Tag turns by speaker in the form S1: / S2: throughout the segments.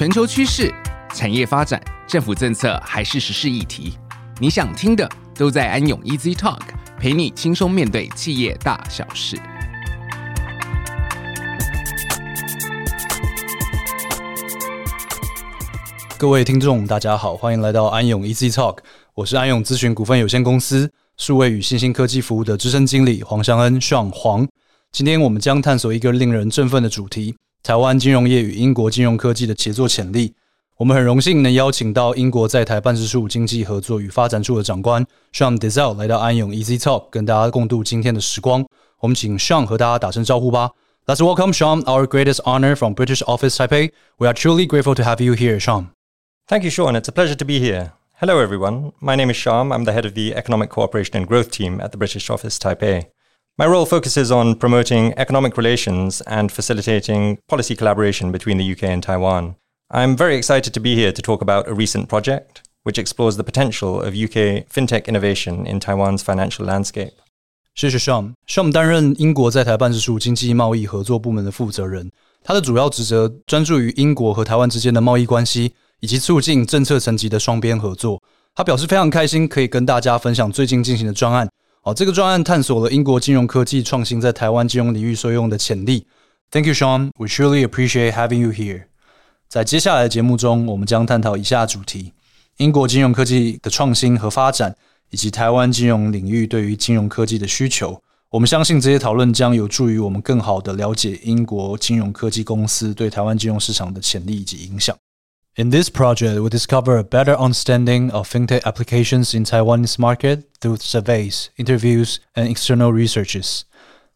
S1: 全球趋势、产业发展、政府政策还是时事议题，你想听的都在安永 Easy Talk，陪你轻松面对企业大小事。
S2: 各位听众，大家好，欢迎来到安永 Easy Talk，我是安永咨询股份有限公司数位与新兴科技服务的资深经理黄尚恩 s 黄。今天我们将探索一个令人振奋的主题。台湾金融业与英国金融科技的协作潜力。我们很荣幸能邀请到英国在台办事处经济合作与发展处的长官 Shyam Desai 来到安永 Easy Talk，跟大家共度今天的时光。我们请 Sean 和大家打声招呼吧。Let's welcome Sean, our greatest honor from British Office Taipei. We are truly grateful to have you here, Sean.
S3: Thank you, Sean. It's a pleasure to be here. Hello, everyone. My name is Shyam. I'm the head of the Economic Cooperation and Growth Team at the British Office Taipei. My role focuses on promoting economic relations and facilitating policy collaboration between the UK and Taiwan. I'm very excited to be here to talk about a recent project which explores the potential of UK fintech innovation in Taiwan's financial landscape.
S2: 谢谢 Sean。Sean 担任英国在台办事处经济贸易合作部门的负责人，他的主要职责专注于英国和台湾之间的贸易关系，以及促进政策层级的双边合作。他表示非常开心可以跟大家分享最近进行的专案， 好，这个专案探索了英国金融科技创新在台湾金融领域所用的潜力。Thank you, Sean. We truly appreciate having you here. 在接下来的节目中，我们将探讨以下主题：英国金融科技的创新和发展，以及台湾金融领域对于金融科技的需求。我们相信这些讨论将有助于我们更好的了解英国金融科技公司对台湾金融市场的潜力以及影响。In this project, we discover a better understanding of fintech applications in Taiwan's market through surveys, interviews, and external researches.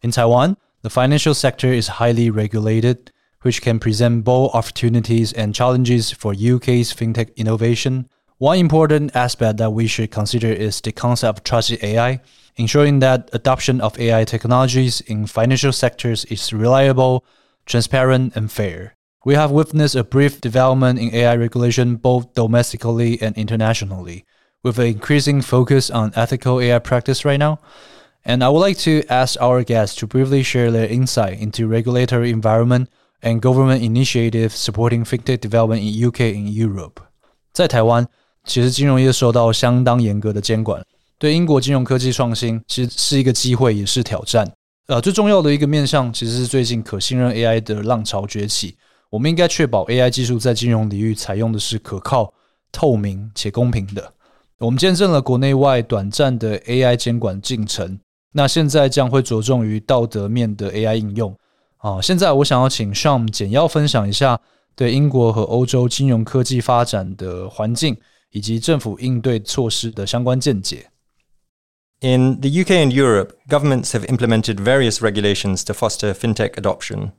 S2: In Taiwan, the financial sector is highly regulated, which can present both opportunities and challenges for UK's fintech innovation. One important aspect that we should consider is the concept of trusted AI, ensuring that adoption of AI technologies in financial sectors is reliable, transparent, and fair. We have witnessed a brief development in AI regulation both domestically and internationally, with an increasing focus on ethical AI practice right now. And I would like to ask our guests to briefly share their insight into regulatory environment and government initiatives supporting fintech development in UK and Europe. 在台湾，其实金融业受到相当严格的监管，对英国金融科技创新其实是一个机会，也是挑战。呃，最重要的一个面向其实是最近可信任 AI 的浪潮崛起。 我们应该确保 AI 技术在金融领域采用的是可靠、透明且公平的。我们见证了国内外短暂的 AI 监管进程，那现在将会着重于道德面的 AI 应用。啊，现在我想要请 Shyam 简要分享一下对英国和欧洲金融科技发展的环境以及政府应对措施的相关见解。
S3: In the UK and Europe, governments have implemented various regulations to foster fintech adoption.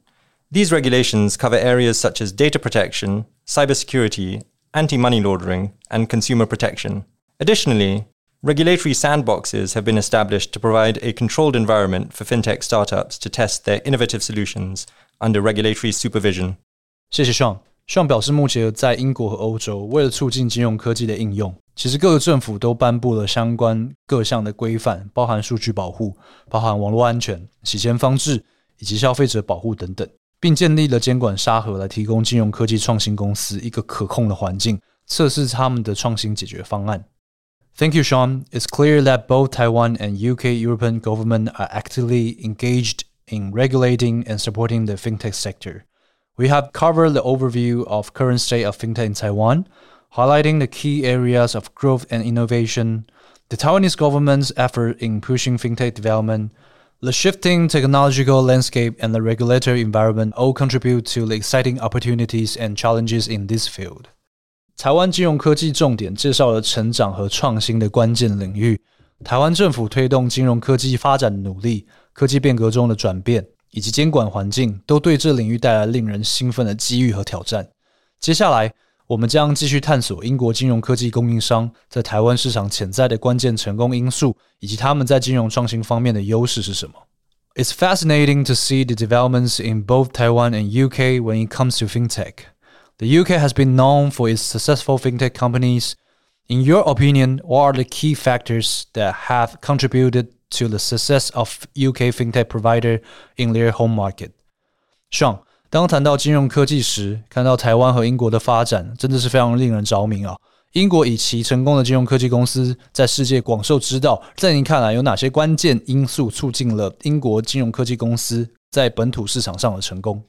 S3: These regulations cover areas such as data protection, cybersecurity, anti money laundering, and consumer protection. Additionally, regulatory sandboxes have been established to provide a controlled environment for fintech startups to test their innovative solutions under regulatory supervision.
S2: 谢谢 Sean。Sean 表示，目前在英国和欧洲，为了促进金融科技的应用，其实各个政府都颁布了相关各项的规范，包含数据保护、包含网络安全、洗钱防治以及消费者保护等等。 并建立了监管沙盒来提供金融科技创新公司一个可控的环境，测试他们的创新解决方案。Thank you, Sean. It's clear that both Taiwan and UK European government are actively engaged in regulating and supporting the fintech sector. We have covered the overview of current state of fintech in Taiwan, highlighting the key areas of growth and innovation, the Taiwanese government's effort in pushing fintech development, the shifting technological landscape and the regulatory environment all contribute to the exciting opportunities and challenges in this field. 台湾金融科技重点介绍了成长和创新的关键领域，台湾政府推动金融科技发展的努力、科技变革中的转变以及监管环境，都对这领域带来令人兴奋的机遇和挑战。接下来， 我们将继续探索英国金融科技供应商在台湾市场潜在的关键成功因素，以及他们在金融创新方面的优势是什么。It's fascinating to see the developments in both Taiwan and UK when it comes to fintech. The UK has been known for its successful fintech companies. In your opinion, what are the key factors that have contributed to the success of UK fintech provider in their home market? Sean, 当谈到金融科技时，看到台湾和英国的发展，真的是非常令人着迷啊！英国以其成功的金融科技公司在世界广受知道。在您看来，有哪些关键因素促进了英国金融科技公司在本土市场上的成功？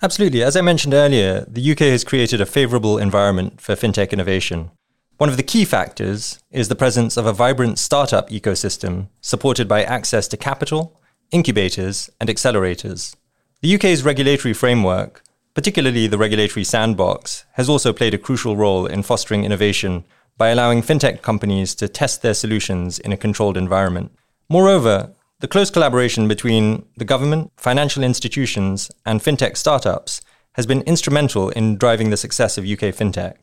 S3: Absolutely. As I mentioned earlier, the UK has created a favorable environment for fintech innovation. One of the key factors is the presence of a vibrant startup ecosystem supported by access to capital, incubators, and accelerators. The UK's regulatory framework, particularly the regulatory sandbox, has also played a crucial role in fostering innovation by allowing fintech companies to test their solutions in a controlled environment. Moreover, the close collaboration between the government, financial institutions, and fintech startups has been instrumental in driving the success of UK fintech.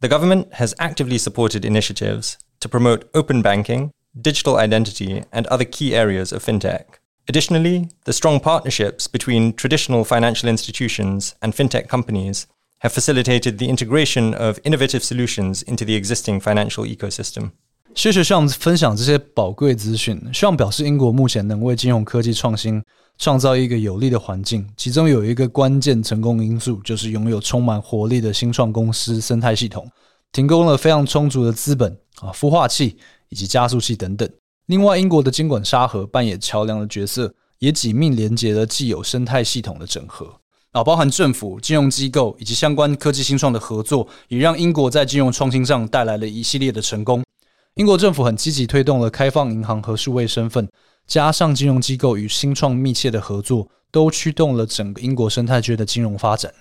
S3: The government has actively supported initiatives to promote open banking, digital identity, and other key areas of fintech. Additionally, the strong partnerships between traditional financial institutions and fintech companies have facilitated the integration of innovative solutions into the existing financial ecosystem.
S2: 谢谢 Sean 分享这些宝贵资讯。Sean 表示，英国目前能为金融科技创新创造一个有利的环境，其中有一个关键成功因素，就是拥有充满活力的新创公司生态系统，提供了非常充足的资本啊、孵化器以及加速器等等。 另外，英国的监管沙盒扮演桥梁的角色，也紧密连接了既有生态系统的整合。啊，包含政府、金融机构以及相关科技新创的合作，也让英国在金融创新上带来了一系列的成功。英国政府很积极推动了开放银行和数位身份，加上金融机构与新创密切的合作，都驱动了整个英国生态圈的金融发展。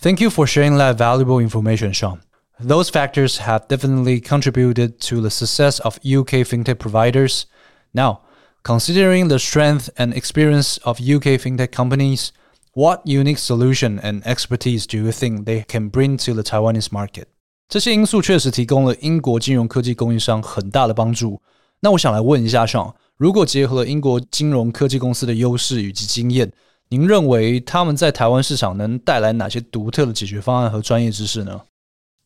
S2: Thank you for sharing that valuable information, Sean. Those factors have definitely contributed to the success of UK fintech providers. Now, considering the strength and experience of UK fintech companies, what unique solution and expertise do you think they can bring to the Taiwanese market? 这些因素确实提供了英国金融科技供应商很大的帮助。那我想来问一下，Sean，如果结合了英国金融科技公司的优势以及经验，您认为他们在台湾市场能带来哪些独特的解决方案和专业知识呢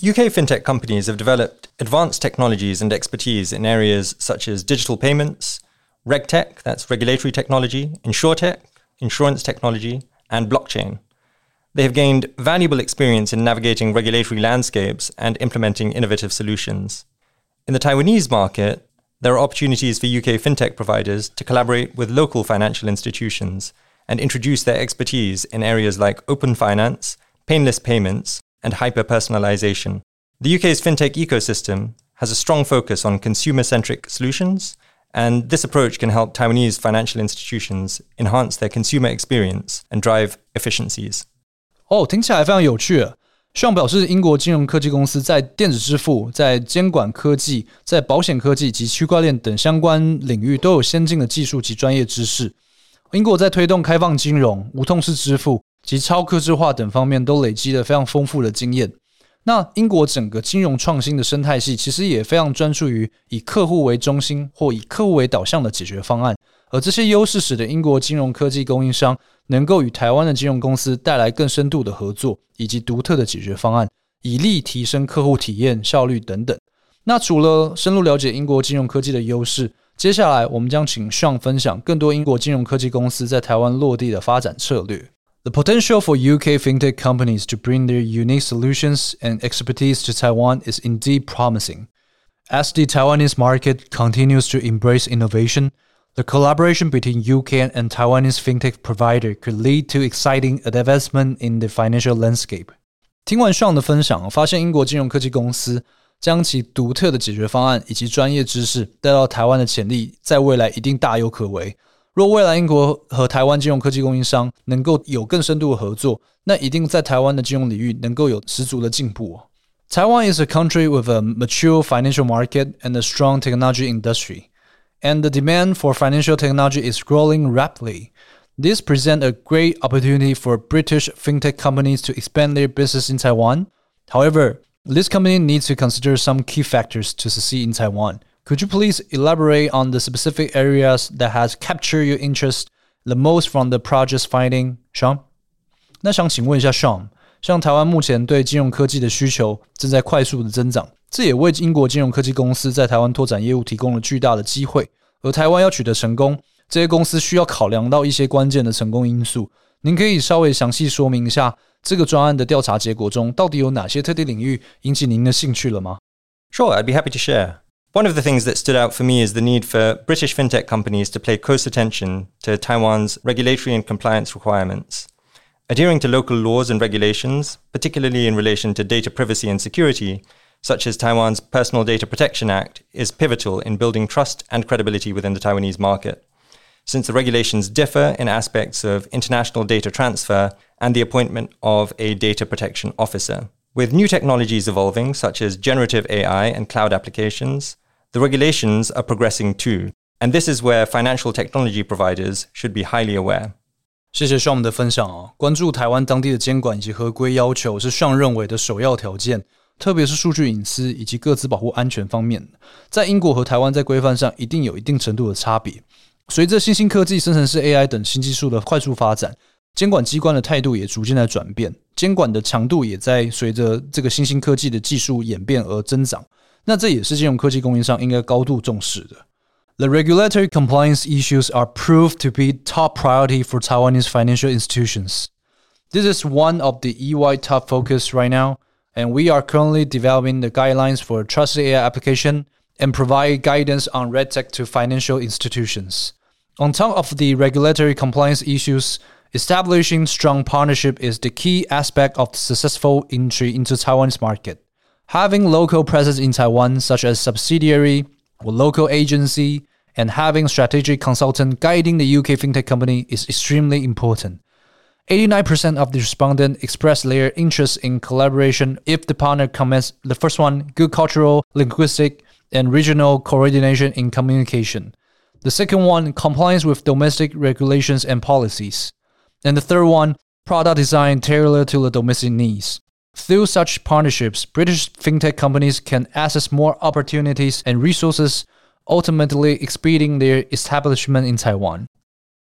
S3: ？UK fintech companies have developed advanced technologies and expertise in areas such as digital payments, regtech, that's regulatory technology, insurtech, insurance technology, and blockchain. They have gained valuable experience in navigating regulatory landscapes and implementing innovative solutions. In the Taiwanese market, there are opportunities for UK fintech providers to collaborate with local financial institutions and introduce their expertise in areas like open finance, painless payments, and hyper personalization. The UK's fintech ecosystem has a strong focus on consumer centric solutions, and this approach can help Taiwanese financial institutions enhance their consumer experience and drive efficiencies.
S2: 哦，听起来非常有趣。上表示，英国金融科技公司在电子支付、在监管科技、在保险科技及区块链等相关领域都有先进的技术及专业知识。英国在推动开放金融、无痛式支付 及超客制化等方面都累积了非常丰富的经验。那英国整个金融创新的生态系其实也非常专注于以客户为中心或以客户为导向的解决方案。而这些优势使得英国金融科技供应商能够与台湾的金融公司带来更深度的合作，以及独特的解决方案，以利提升客户体验、效率等等。那除了深入了解英国金融科技的优势，接下来我们将请 Sean 分享更多英国金融科技公司在台湾落地的发展策略。The potential for UK fintech companies to bring their unique solutions and expertise to Taiwan is indeed promising. As the Taiwanese market continues to embrace innovation, the collaboration between UK and Taiwanese fintech provider could lead to exciting advancement in the financial landscape. 听完 Sean 的分享，发现英国金融科技公司将其独特的解决方案以及专业知识带到台湾的潜力，在未来一定大有可为。 若未来英国和台湾金融科技供应商能够有更深度的合作，那一定在台湾的金融领域能够有十足的进步。Taiwan is a country with a mature financial market and a strong technology industry and the demand for financial technology is growing rapidly. This presents a great opportunity for British fintech companies to expand their business in Taiwan. However, this company needs to consider some key factors to succeed in Taiwan. Could you please elaborate on the specific areas that has captured your interest the most from the project's finding, Sean? 那想请问一下 Sean，像台湾目前对金融科技的需求正在快速的增长，这也为英国金融科技公司在台湾拓展业务提供了巨大的机会。而台湾要取得成功，这些公司需要考量到一些关键的成功因素。 您可以稍微详细说明一下这个专案的调查结果中到底有哪些特定领域引起您的兴趣了吗？
S3: Sure, I'd be happy to share. One of the things that stood out for me is the need for British fintech companies to pay close attention to Taiwan's regulatory and compliance requirements. Adhering to local laws and regulations, particularly in relation to data privacy and security, such as Taiwan's Personal Data Protection Act, is pivotal in building trust and credibility within the Taiwanese market. Since the regulations differ in aspects of international data transfer and the appointment of a data protection officer. With new technologies evolving, such as generative AI and cloud applications, the regulations are progressing too, and this is where financial technology providers should be highly aware.
S2: 谢谢 Sean 的分享啊！关注台湾当地的监管以及合规要求是 Sean 认为的首要条件，特别是数据隐私以及各自保护安全方面，在英国和台湾在规范上一定有一定程度的差别。随着新兴科技、生成式 AI 等新技术的快速发展，监管机关的态度也逐渐在转变，监管的强度也在随着这个新兴科技的技术演变而增长。 那这也是金融科技供应商应该高度重视的。The regulatory compliance issues are proved to be top priority for Taiwanese financial institutions. This is one of the EY top focus right now, and we are currently developing the guidelines for trusted AI application and provide guidance on regtech to financial institutions. On top of the regulatory compliance issues, establishing strong partnership is the key aspect of successful entry into Taiwan's market. Having local presence in Taiwan, such as subsidiary or local agency, and having strategic consultant guiding the UK fintech company is extremely important. 89% of the respondents expressed their interest in collaboration if the partner commits the first one, good cultural, linguistic, and regional coordination in communication. The second one, compliance with domestic regulations and policies. And the third one, product design tailored to the domestic needs. Through such partnerships, British fintech companies can access more opportunities and resources, ultimately expeding their establishment in Taiwan.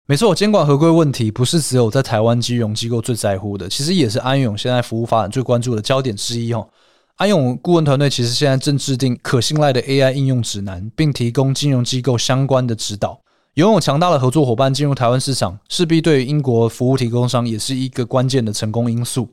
S2: 没错，监管合规问题不是只有在台湾金融机构最在乎的，其实也是安永现在服务发展最关注的焦点之一哦。安永顾问团队其实现在正制定可信赖的 AI 应用指南，并提供金融机构相关的指导。拥有强大的合作伙伴进入台湾市场，势必对于英国服务提供商也是一个关键的成功因素。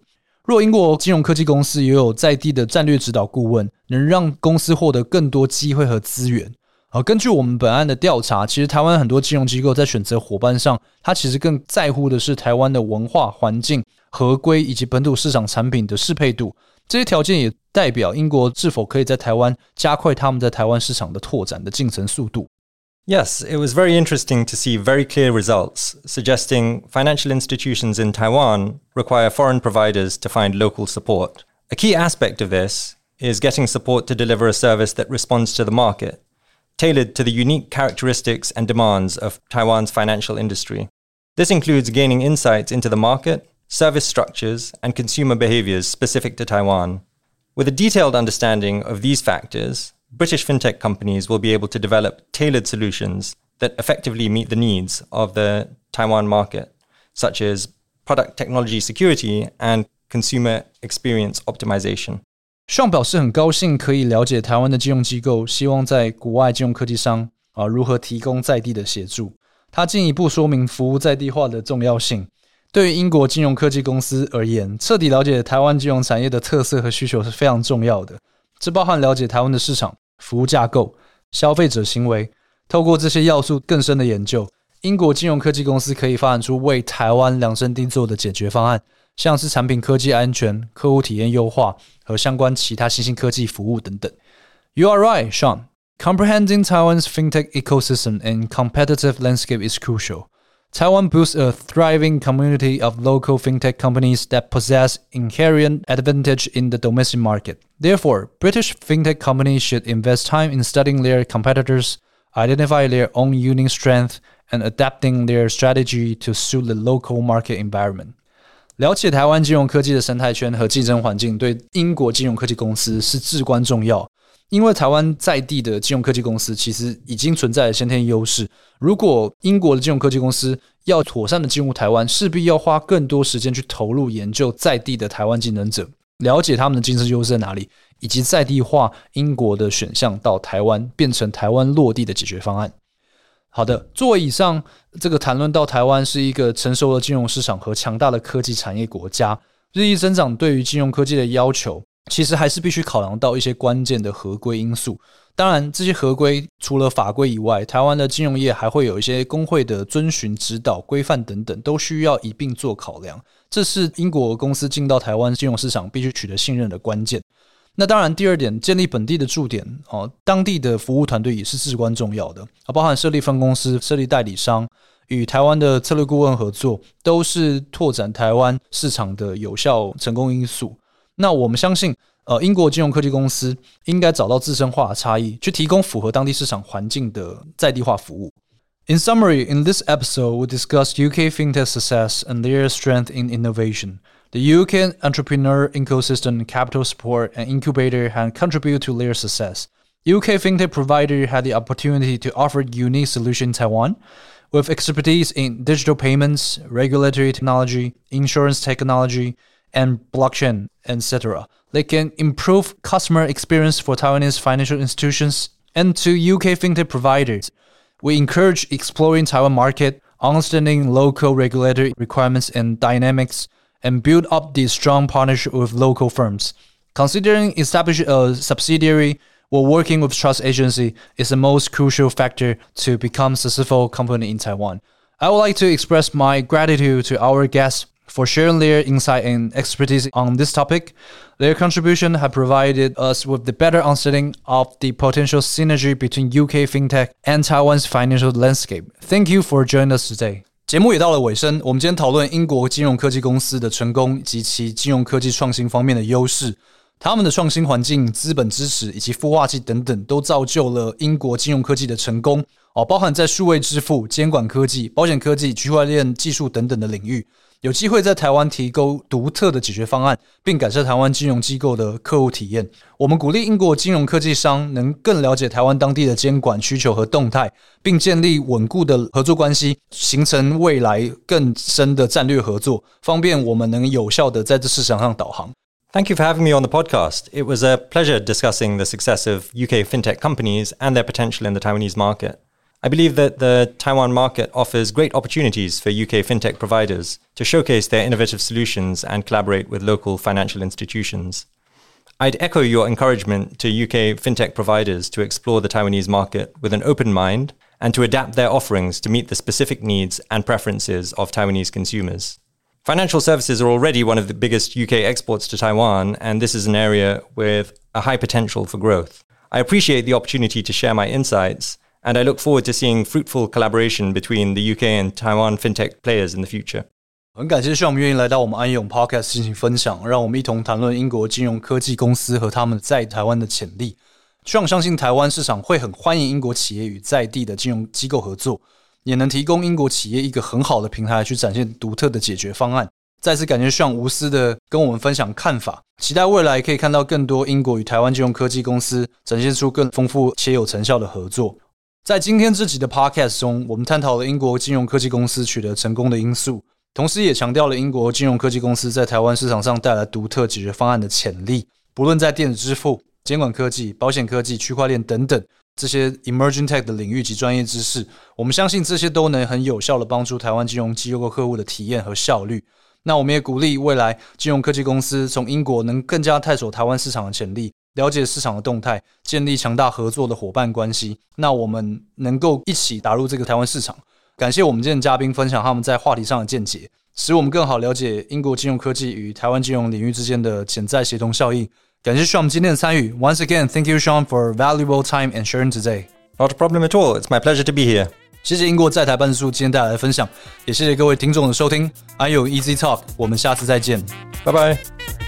S2: 若英国金融科技公司也有在地的战略指导顾问，能让公司获得更多机会和资源。而根据我们本案的调查，其实台湾很多金融机构在选择伙伴上，它其实更在乎的是台湾的文化环境、合规以及本土市场产品的适配度。这些条件也代表英国是否可以在台湾加快他们在台湾市场的拓展的进程速度。
S3: Yes, it was very interesting to see very clear results suggesting financial institutions in Taiwan require foreign providers to find local support. A key aspect of this is getting support to deliver a service that responds to the market, tailored to the unique characteristics and demands of Taiwan's financial industry. This includes gaining insights into the market, service structures, and consumer behaviors specific to Taiwan. With a detailed understanding of these factors, British fintech companies will be able to develop tailored solutions that effectively meet the needs of the Taiwan market, such as product technology security and consumer experience optimization.
S2: 上表示很高兴可以了解台湾的金融机构希望在国外金融科技商啊如何提供在地的协助。他进一步说明服务在地化的重要性。对于英国金融科技公司而言，彻底了解台湾金融产业的特色和需求是非常重要的。 这包含了解台湾的市场、服务架构、消费者行为。透过这些要素更深的研究，英国金融科技公司可以发展出为台湾量身定做的解决方案，像是产品科技安全、客户体验优化和相关其他新兴科技服务等等。You are right, Sean. Comprehending Taiwan's fintech ecosystem and competitive landscape is crucial. Taiwan boasts a thriving community of local fintech companies that possess inherent advantage in the domestic market. Therefore, British fintech companies should invest time in studying their competitors, identify their own unique strength, and adapting their strategy to suit the local market environment. 了解台湾金融科技的生态圈和竞争环境，对英国金融科技公司是至关重要。 因为台湾在地的金融科技公司其实已经存在先天优势。如果英国的金融科技公司要妥善的进入台湾，势必要花更多时间去投入研究在地的台湾竞争者，了解他们的竞争优势在哪里，以及在地化英国的选项到台湾，变成台湾落地的解决方案。好的，作为以上这个谈论到台湾是一个成熟的金融市场和强大的科技产业国家，日益增长对于金融科技的要求，其实还是必须考量到一些关键的合规因素。当然，这些合规除了法规以外，台湾的金融业还会有一些工会的遵循指导规范等等，都需要一并做考量。这是英国公司进到台湾金融市场必须取得信任的关键。那当然，第二点，建立本地的驻点哦，当地的服务团队也是至关重要的啊，包含设立分公司、设立代理商，与台湾的策略顾问合作，都是拓展台湾市场的有效成功因素。那我们相信，呃，英国金融科技公司应该找到自身化的差异，去提供符合当地市场环境的在地化服务。In summary, in this episode, we discuss UK fintech success and their strength in innovation. The UK entrepreneur ecosystem, capital support, and incubator had contributed to their success. UK fintech provider had the opportunity to offer unique solution in Taiwan, with expertise in digital payments, regulatory technology, insurance technology, and blockchain, etc. They can improve customer experience for Taiwanese financial institutions and to UK fintech providers. We encourage exploring Taiwan market, understanding local regulatory requirements and dynamics, and build up the strong partnership with local firms. Considering establishing a subsidiary or working with trust agency is the most crucial factor to become successful company in Taiwan. I would like to express my gratitude to our guests for sharing their insight and expertise on this topic. Their contribution have provided us with the better understanding of the potential synergy between UK fintech and Taiwan's financial landscape. Thank you for joining us today. 节目也到了尾声，我们今天讨论英国金融科技公司的成功及其金融科技创新方面的优势。他们的创新环境、资本支持以及孵化器等等，都造就了英国金融科技的成功哦。包含在数位支付、监管科技、保险科技、区块链技术等等的领域。 有机会在台湾提供独特的解决方案，并改善台湾金融机构的客户体验。我们鼓励英国金融科技商能更了解台湾当地的监管需求和动态，并建立稳固的合作关系，形成未来更深的战略合作，方便我们能有效的在这市场上导航。
S3: Thank you for having me on the podcast. It was a pleasure discussing the success of UK fintech companies and their potential in the Taiwanese market. I believe that the Taiwan market offers great opportunities for UK fintech providers to showcase their innovative solutions and collaborate with local financial institutions. I'd echo your encouragement to UK fintech providers to explore the Taiwanese market with an open mind and to adapt their offerings to meet the specific needs and preferences of Taiwanese consumers. Financial services are already one of the biggest UK exports to Taiwan, and this is an area with a high potential for growth. I appreciate the opportunity to share my insights and I look forward to seeing fruitful collaboration between the UK and Taiwan fintech players in the future.
S2: 很感谢 Sean 愿意来到我们安永 Podcast 进行分享，让我们一同谈论英国金融科技公司和他们在台湾的潜力。Sean 相信台湾市场会很欢迎英国企业与在地的金融机构合作，也能提供英国企业一个很好的平台去展现独特的解决方案。再次感谢 Sean 无私的跟我们分享看法，期待未来可以看到更多英国与台湾金融科技公司展现出更丰富且有成效的合作。 在今天这集的 Podcast 中，我们探讨了英国金融科技公司取得成功的因素，同时也强调了英国金融科技公司在台湾市场上带来独特解决方案的潜力。不论在电子支付、监管科技、保险科技、区块链等等这些 emerging tech 的领域及专业知识，我们相信这些都能很有效的帮助台湾金融机构客户的体验和效率。那我们也鼓励未来金融科技公司从英国能更加探索台湾市场的潜力。了解市场的动态，建立强大合作的伙伴关系，那我们能够一起打入这个台湾市场。感谢我们今天的嘉宾分享他们在话题上的见解，使我们更好了解英国金融科技与台湾金融领域之间的潜在协同效应。感谢 Sean 今天的参与。Once again, thank you, Sean, for valuable time and sharing today.
S3: Not a problem at all. It's my pleasure to be here.
S2: 谢谢英国在台办事处今天带来的分享，也谢谢各位听众的收听。I 有 Easy Talk，我们下次再见，
S3: 拜拜。